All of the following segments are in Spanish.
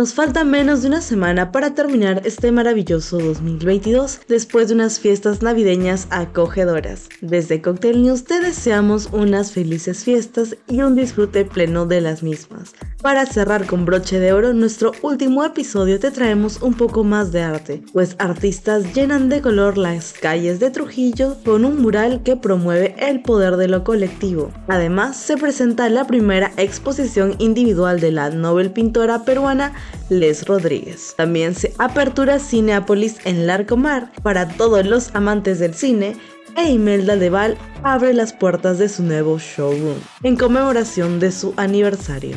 Nos falta menos de una semana para terminar este maravilloso 2022 después de unas fiestas navideñas acogedoras. Desde Cocktail News te deseamos unas felices fiestas y un disfrute pleno de las mismas. Para cerrar con broche de oro nuestro último episodio te traemos un poco más de arte, pues artistas llenan de color las calles de Trujillo con un mural que promueve el poder de lo colectivo. Además se presenta la primera exposición individual de la Nobel pintora peruana Les Rodríguez. También se apertura Cineápolis en Larcomar para todos los amantes del cine e Imelda Deval abre las puertas de su nuevo showroom en conmemoración de su aniversario.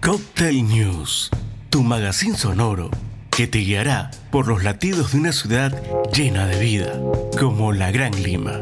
Cocktail News, tu magazine sonoro que te guiará por los latidos de una ciudad llena de vida, como la Gran Lima.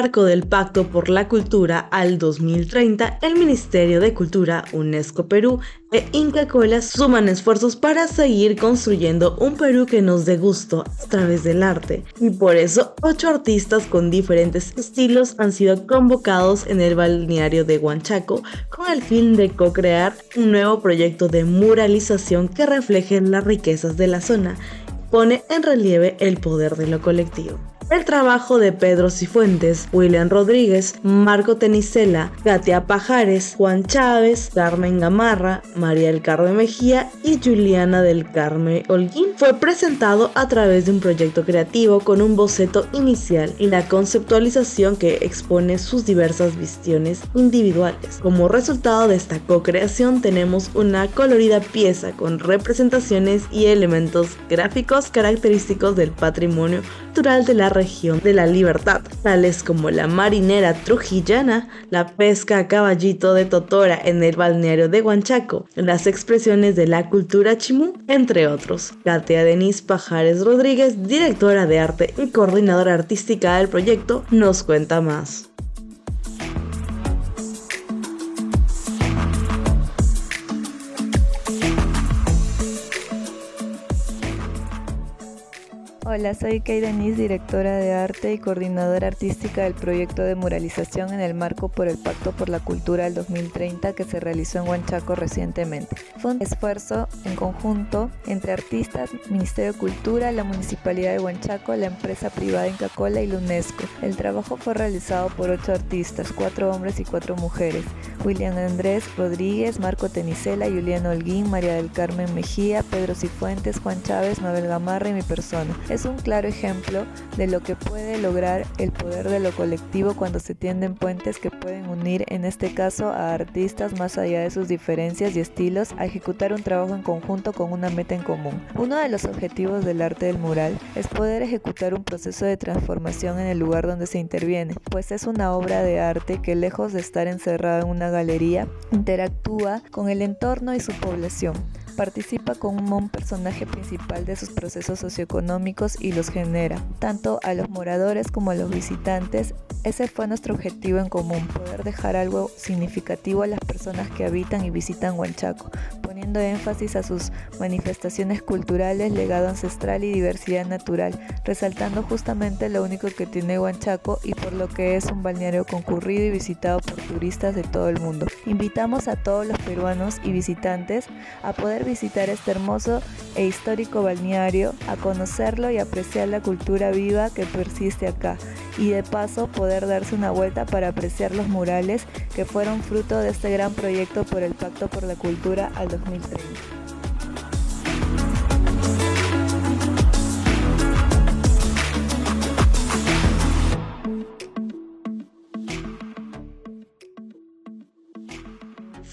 Marco del Pacto por la Cultura al 2030, el Ministerio de Cultura, UNESCO Perú e Inca Cola suman esfuerzos para seguir construyendo un Perú que nos dé gusto a través del arte. Y por eso, ocho artistas con diferentes estilos han sido convocados en el balneario de Huanchaco con el fin de co-crear un nuevo proyecto de muralización que refleje las riquezas de la zona y pone en relieve el poder de lo colectivo. El trabajo de Pedro Cifuentes, William Rodríguez, Marco Tenicela, Katia Pajares, Juan Chávez, Carmen Gamarra, María del Carmen Mejía y Juliana del Carmen Holguín fue presentado a través de un proyecto creativo con un boceto inicial y la conceptualización que expone sus diversas visiones individuales. Como resultado de esta co-creación tenemos una colorida pieza con representaciones y elementos gráficos característicos del patrimonio cultural de la región de la libertad, tales como la marinera trujillana, la pesca a caballito de Totora en el balneario de Huanchaco, las expresiones de la cultura chimú, entre otros. Katia Denise Pajares Rodríguez, directora de arte y coordinadora artística del proyecto, nos cuenta más. Hola, soy Kay Denise, directora de arte y coordinadora artística del proyecto de muralización en el marco por el Pacto por la Cultura del 2030 que se realizó en Huanchaco recientemente. Fue un esfuerzo en conjunto entre artistas, Ministerio de Cultura, la Municipalidad de Huanchaco, la empresa privada Inca Cola y la UNESCO. El trabajo fue realizado por ocho artistas, cuatro hombres y cuatro mujeres. William Andrés Rodríguez, Marco Tenicela, Julián Holguín, María del Carmen Mejía, Pedro Cifuentes, Juan Chávez, Mabel Gamarra y mi persona. Es un claro ejemplo de lo que puede lograr el poder de lo colectivo cuando se tienden puentes que pueden unir, en este caso, a artistas más allá de sus diferencias y estilos a ejecutar un trabajo en conjunto con una meta en común. Uno de los objetivos del arte del mural es poder ejecutar un proceso de transformación en el lugar donde se interviene, pues es una obra de arte que lejos de estar encerrada en una galería, interactúa con el entorno y su población participa como un personaje principal de sus procesos socioeconómicos y los genera, tanto a los moradores como a los visitantes. Ese fue nuestro objetivo en común, poder dejar algo significativo a las personas que habitan y visitan Huanchaco, poniendo énfasis a sus manifestaciones culturales, legado ancestral y diversidad natural, resaltando justamente lo único que tiene Huanchaco y por lo que es un balneario concurrido y visitado por turistas de todo el mundo. Invitamos a todos los peruanos y visitantes a poder visitar este hermoso e histórico balneario, a conocerlo y apreciar la cultura viva que persiste acá y de paso poder darse una vuelta para apreciar los murales que fueron fruto de este gran proyecto por el Pacto por la Cultura al 2030.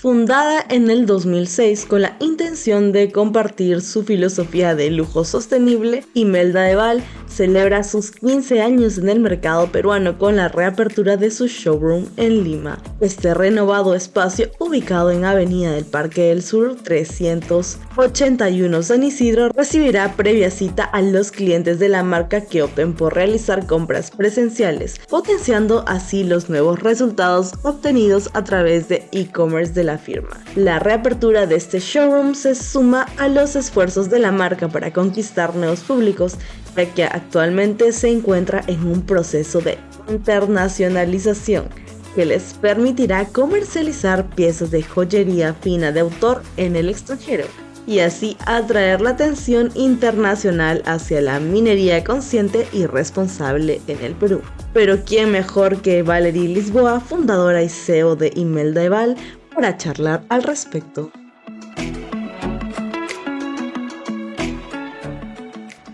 fundada en el 2006 con la intención de compartir su filosofía de lujo sostenible, Imelda Deval celebra sus 15 años en el mercado peruano con la reapertura de su showroom en Lima. Este renovado espacio, ubicado en Avenida del Parque del Sur 381 San Isidro, recibirá previa cita a los clientes de la marca que opten por realizar compras presenciales, potenciando así los nuevos resultados obtenidos a través de e-commerce de la firma. La reapertura de este showroom se suma a los esfuerzos de la marca para conquistar nuevos públicos, que actualmente se encuentra en un proceso de internacionalización que les permitirá comercializar piezas de joyería fina de autor en el extranjero y así atraer la atención internacional hacia la minería consciente y responsable en el Perú. Pero ¿quién mejor que Valerie Lisboa, fundadora y CEO de Imelda Eval, para charlar al respecto?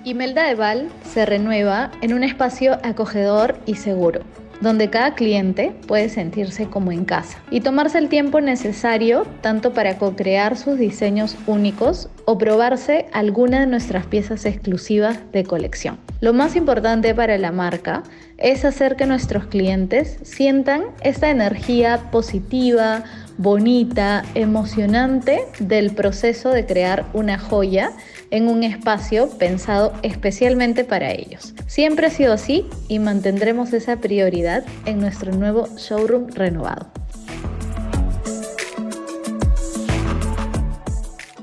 Imelda Eval se renueva en un espacio acogedor y seguro donde cada cliente puede sentirse como en casa y tomarse el tiempo necesario tanto para co-crear sus diseños únicos o probarse alguna de nuestras piezas exclusivas de colección. Lo más importante para la marca es hacer que nuestros clientes sientan esta energía positiva, bonita, emocionante del proceso de crear una joya en un espacio pensado especialmente para ellos. Siempre ha sido así y mantendremos esa prioridad en nuestro nuevo showroom renovado.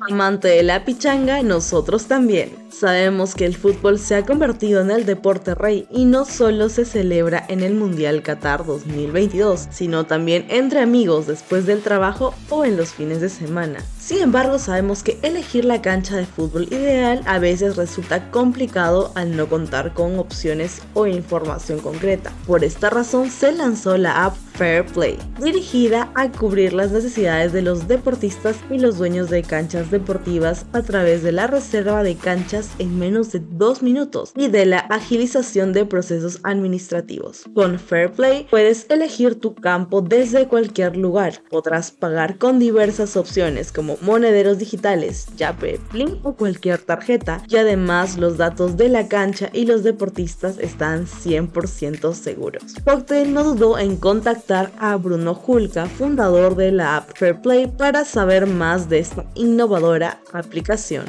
Amante de la pichanga, nosotros también. Sabemos que el fútbol se ha convertido en el deporte rey y no solo se celebra en el Mundial Qatar 2022, sino también entre amigos después del trabajo o en los fines de semana. Sin embargo, sabemos que elegir la cancha de fútbol ideal a veces resulta complicado al no contar con opciones o información concreta. Por esta razón se lanzó la app Fair Play, dirigida a cubrir las necesidades de los deportistas y los dueños de canchas deportivas a través de la reserva de canchas en menos de dos minutos y de la agilización de procesos administrativos. Con Fair Play puedes elegir tu campo desde cualquier lugar. Podrás pagar con diversas opciones como monederos digitales, Yape, Plin o cualquier tarjeta y además los datos de la cancha y los deportistas están 100% seguros. Cocktail no dudó en contactar a Bruno Julka, fundador de la app Fair Play, para saber más de esta innovadora aplicación.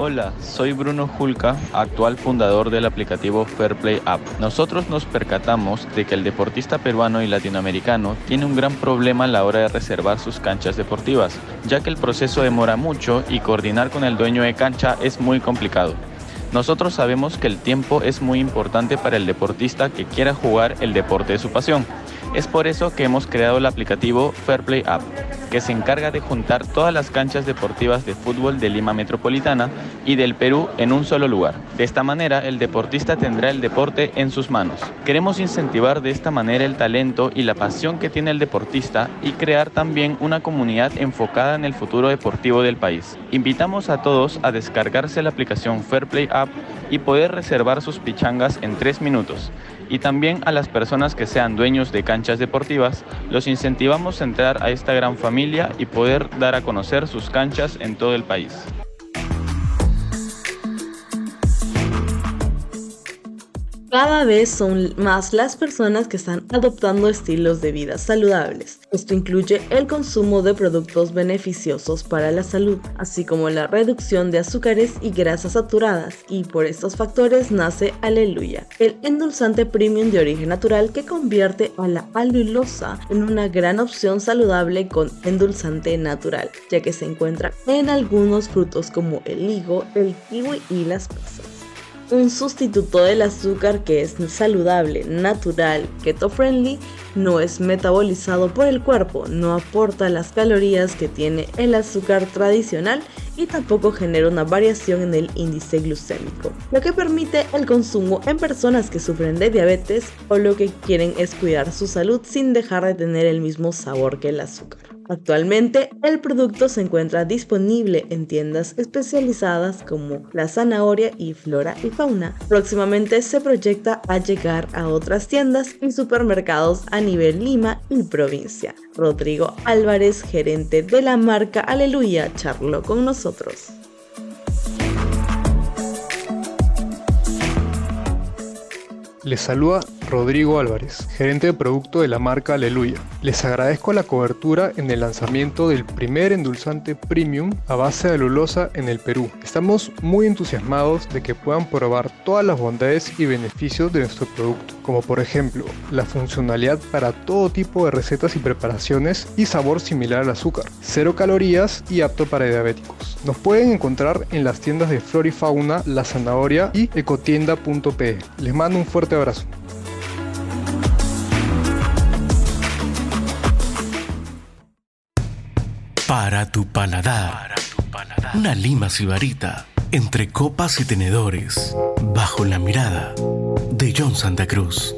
Hola, soy Bruno Julka, actual fundador del aplicativo Fairplay App. Nosotros nos percatamos de que el deportista peruano y latinoamericano tiene un gran problema a la hora de reservar sus canchas deportivas, ya que el proceso demora mucho y coordinar con el dueño de cancha es muy complicado. Nosotros sabemos que el tiempo es muy importante para el deportista que quiera jugar el deporte de su pasión. Es por eso que hemos creado el aplicativo Fairplay App que se encarga de juntar todas las canchas deportivas de fútbol de Lima Metropolitana y del Perú en un solo lugar. De esta manera, el deportista tendrá el deporte en sus manos. Queremos incentivar de esta manera el talento y la pasión que tiene el deportista y crear también una comunidad enfocada en el futuro deportivo del país. Invitamos a todos a descargarse la aplicación Fairplay App y poder reservar sus pichangas en tres minutos y también a las personas que sean dueños de canchas deportivas, los incentivamos a entrar a esta gran familia y poder dar a conocer sus canchas en todo el país. Cada vez son más las personas que están adoptando estilos de vida saludables. Esto incluye el consumo de productos beneficiosos para la salud, así como la reducción de azúcares y grasas saturadas, y por estos factores nace Aleluya, el endulzante premium de origen natural que convierte a la alulosa en una gran opción saludable con endulzante natural, ya que se encuentra en algunos frutos como el higo, el kiwi y las pasas un sustituto del azúcar que es saludable, natural, keto friendly, no es metabolizado por el cuerpo, no aporta las calorías que tiene el azúcar tradicional y tampoco genera una variación en el índice glucémico, lo que permite el consumo en personas que sufren de diabetes o lo que quieren es cuidar su salud sin dejar de tener el mismo sabor que el azúcar. Actualmente el producto se encuentra disponible en tiendas especializadas como La Zanahoria y Flora y Fauna. Próximamente se proyecta a llegar a otras tiendas y supermercados a nivel Lima y provincia. Rodrigo Álvarez, gerente de la marca Aleluya, charló con nosotros. Les saluda Rodrigo Álvarez, gerente de producto de la marca Aleluya. Les agradezco la cobertura en el lanzamiento del primer endulzante premium a base de alulosa en el Perú. Estamos muy entusiasmados de que puedan probar todas las bondades y beneficios de nuestro producto, como por ejemplo la funcionalidad para todo tipo de recetas y preparaciones y sabor similar al azúcar, cero calorías y apto para diabéticos. Nos pueden encontrar en las tiendas de Florifauna, La Zanahoria y ecotienda.pe. Les mando un fuerte abrazo. Para tu paladar. Una lima sibarita entre copas y tenedores, bajo la mirada de John Santa Cruz.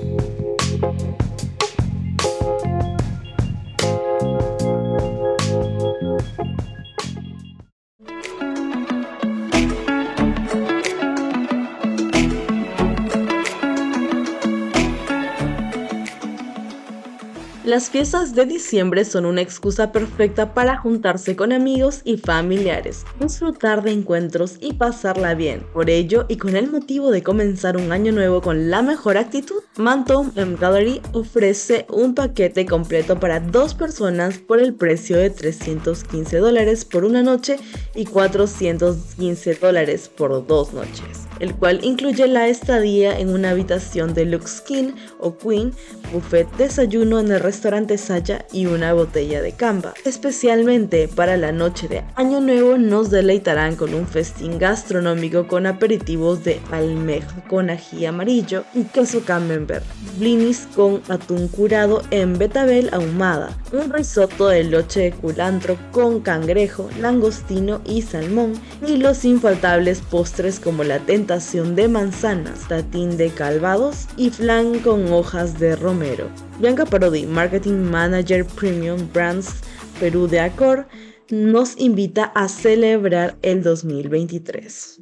Las fiestas de diciembre son una excusa perfecta para juntarse con amigos y familiares, disfrutar de encuentros y pasarla bien. Por ello, y con el motivo de comenzar un año nuevo con la mejor actitud, Mantom M Gallery ofrece un paquete completo para dos personas por el precio de 315 dólares por una noche y 415 dólares por dos noches el cual incluye la estadía en una habitación de Lux King o Queen, buffet desayuno en el restaurante Saya y una botella de camba. Especialmente para la noche de Año Nuevo nos deleitarán con un festín gastronómico con aperitivos de almeja con ají amarillo y queso camembert, blinis con atún curado en betabel ahumada, un risotto de loche de culantro con cangrejo, langostino y salmón y los infaltables postres como la tenta de manzanas, tatín de calvados y flan con hojas de romero. Bianca Parodi, Marketing Manager Premium Brands Perú de Accor, nos invita a celebrar el 2023.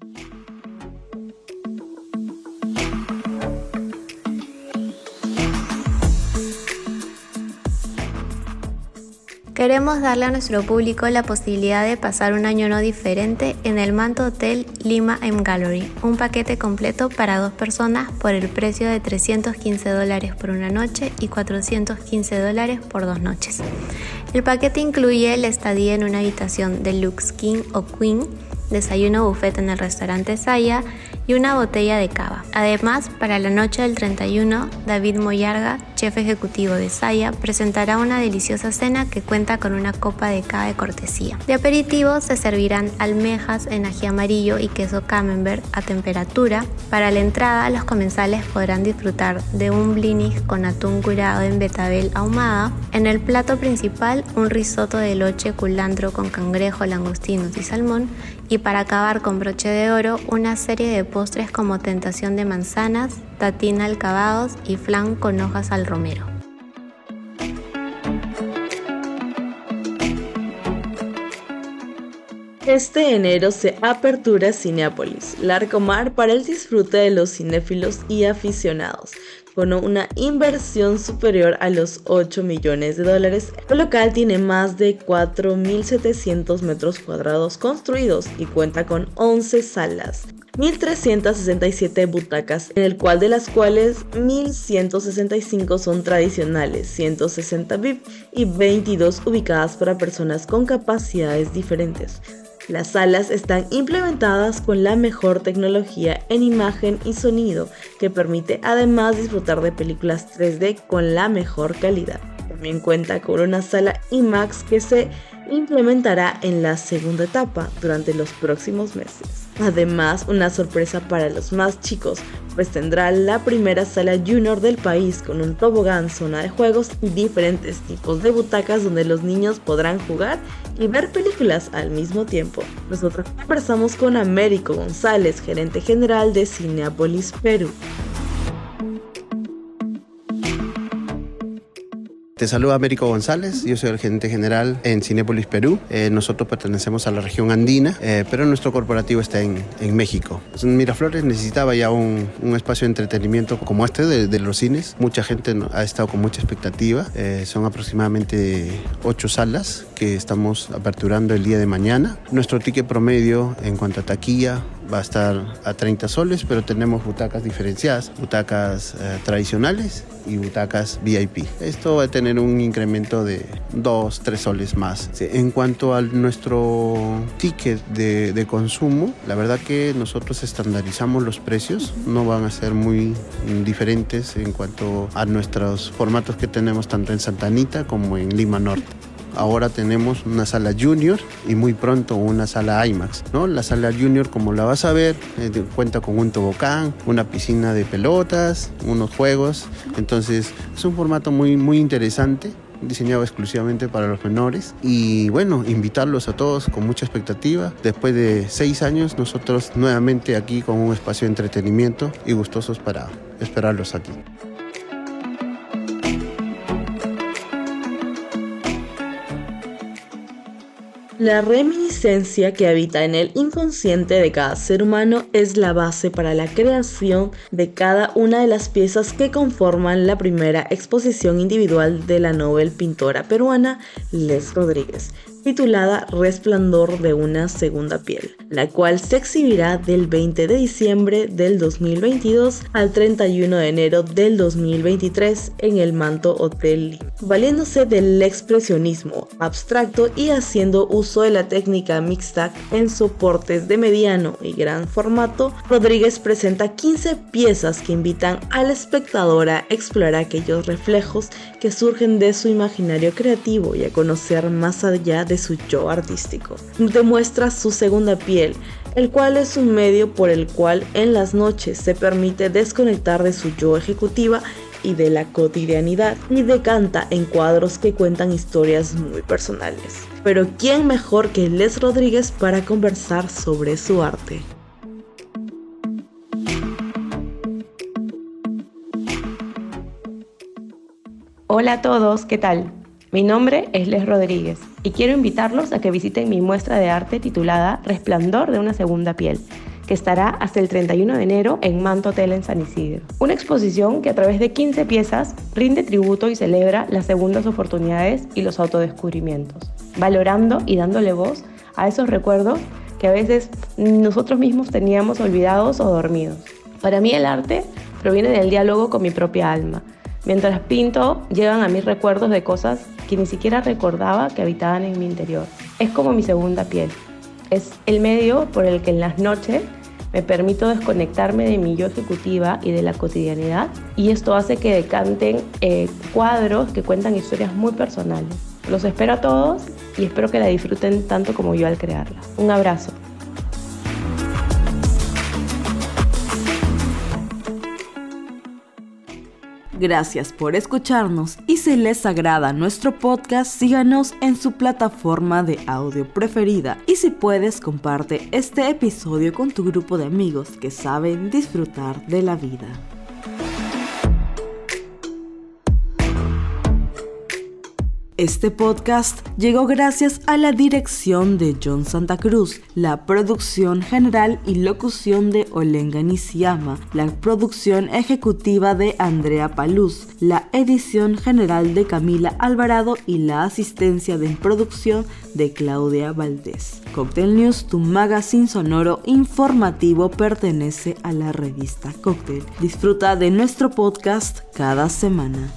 Queremos darle a nuestro público la posibilidad de pasar un año no diferente en el Manto Hotel Lima M Gallery, un paquete completo para dos personas por el precio de 315 dólares por una noche y 415 dólares por dos noches. El paquete incluye la estadía en una habitación de Lux King o Queen, desayuno buffet en el restaurante Saya y una botella de cava. Además, para la noche del 31, David Moyarga, chef ejecutivo de Saya, presentará una deliciosa cena que cuenta con una copa de cava de cortesía. De aperitivo se servirán almejas en ají amarillo y queso camembert a temperatura. Para la entrada, los comensales podrán disfrutar de un blinis con atún curado en betabel ahumada. En el plato principal, un risotto de loche culantro con cangrejo, langostinos y salmón. Y para acabar con broche de oro, una serie de postres como tentación de manzanas, tatina alcabados y flan con hojas al romero. Este enero se apertura Cineápolis, Larcomar para el disfrute de los cinéfilos y aficionados. Con una inversión superior a los 8 millones de dólares, el local tiene más de 4.700 metros cuadrados construidos y cuenta con 11 salas, 1.367 butacas, en el cual de las cuales 1.165 son tradicionales, 160 VIP y 22 ubicadas para personas con capacidades diferentes. Las salas están implementadas con la mejor tecnología en imagen y sonido que permite además disfrutar de películas 3D con la mejor calidad. También cuenta con una sala IMAX que se implementará en la segunda etapa durante los próximos meses. Además, una sorpresa para los más chicos, pues tendrá la primera sala junior del país con un tobogán, zona de juegos y diferentes tipos de butacas donde los niños podrán jugar y ver películas al mismo tiempo. Nosotros conversamos con Américo González, gerente general de Cineapolis Perú. Te saluda Américo González, yo soy el gerente general en Cinépolis Perú. Eh, nosotros pertenecemos a la región andina, eh, pero nuestro corporativo está en, en, México. Miraflores necesitaba ya un, un espacio de entretenimiento como este de, los cines. Mucha gente ha estado con mucha expectativa. Eh, son aproximadamente ocho salas que estamos aperturando el día de mañana. Nuestro ticket promedio en cuanto a taquilla va a estar a 30 soles, pero tenemos butacas diferenciadas, butacas eh, tradicionales y butacas VIP. Esto va a tener un incremento de 2, 3 soles más. En cuanto a nuestro ticket de, de, consumo, la verdad que nosotros estandarizamos los precios, no van a ser muy diferentes en cuanto a nuestros formatos que tenemos tanto en Santa Anita como en Lima Norte. Ahora tenemos una sala junior y muy pronto una sala IMAX. ¿no? La sala junior, como la vas a ver, eh, cuenta con un tobogán, una piscina de pelotas, unos juegos. Entonces es un formato muy, muy interesante diseñado exclusivamente para los menores y bueno, invitarlos a todos con mucha expectativa. Después de seis años, nosotros nuevamente aquí con un espacio de entretenimiento y gustosos para esperarlos aquí. La reminiscencia que habita en el inconsciente de cada ser humano es la base para la creación de cada una de las piezas que conforman la primera exposición individual de la novel pintora peruana Les Rodríguez, titulada Resplandor de una segunda piel, la cual se exhibirá del 20 de diciembre del 2022 al 31 de enero del 2023 en el Manto Hotel. Valiéndose del expresionismo abstracto y haciendo uso de la técnica mixta en soportes de mediano y gran formato, Rodríguez presenta 15 piezas que invitan al espectador a explorar aquellos reflejos que surgen de su imaginario creativo y a conocer más allá de su yo artístico. Demuestra su segunda piel, el cual es un medio por el cual en las noches se permite desconectar de su yo ejecutiva y de la cotidianidad y decanta en cuadros que cuentan historias muy personales. Pero ¿quién mejor que Les Rodríguez para conversar sobre su arte? Hola a todos, ¿qué tal? Mi nombre es Les Rodríguez y quiero invitarlos a que visiten mi muestra de arte titulada Resplandor de una segunda piel, que estará hasta el 31 de enero en Manto Hotel en San Isidro. Una exposición que a través de 15 piezas rinde tributo y celebra las segundas oportunidades y los autodescubrimientos, valorando y dándole voz a esos recuerdos que a veces nosotros mismos teníamos olvidados o dormidos. Para mí el arte proviene del diálogo con mi propia alma. Mientras pinto, llegan a mí recuerdos de cosas que ni siquiera recordaba que habitaban en mi interior. Es como mi segunda piel. Es el medio por el que en las noches me permito desconectarme de mi yo ejecutiva y de la cotidianidad y esto hace que decanten eh, cuadros que cuentan historias muy personales. Los espero a todos y espero que la disfruten tanto como yo al crearla. Un abrazo. Gracias por escucharnos y si les agrada nuestro podcast, síganos en su plataforma de audio preferida y si puedes comparte este episodio con tu grupo de amigos que saben disfrutar de la vida. Este podcast llegó gracias a la dirección de John Santa Cruz, la producción general y locución de Olenga Nisiama, la producción ejecutiva de Andrea Paluz, la edición general de Camila Alvarado y la asistencia de producción de Claudia Valdés. Cocktail News, tu magazine sonoro informativo, pertenece a la revista Cocktail. Disfruta de nuestro podcast cada semana.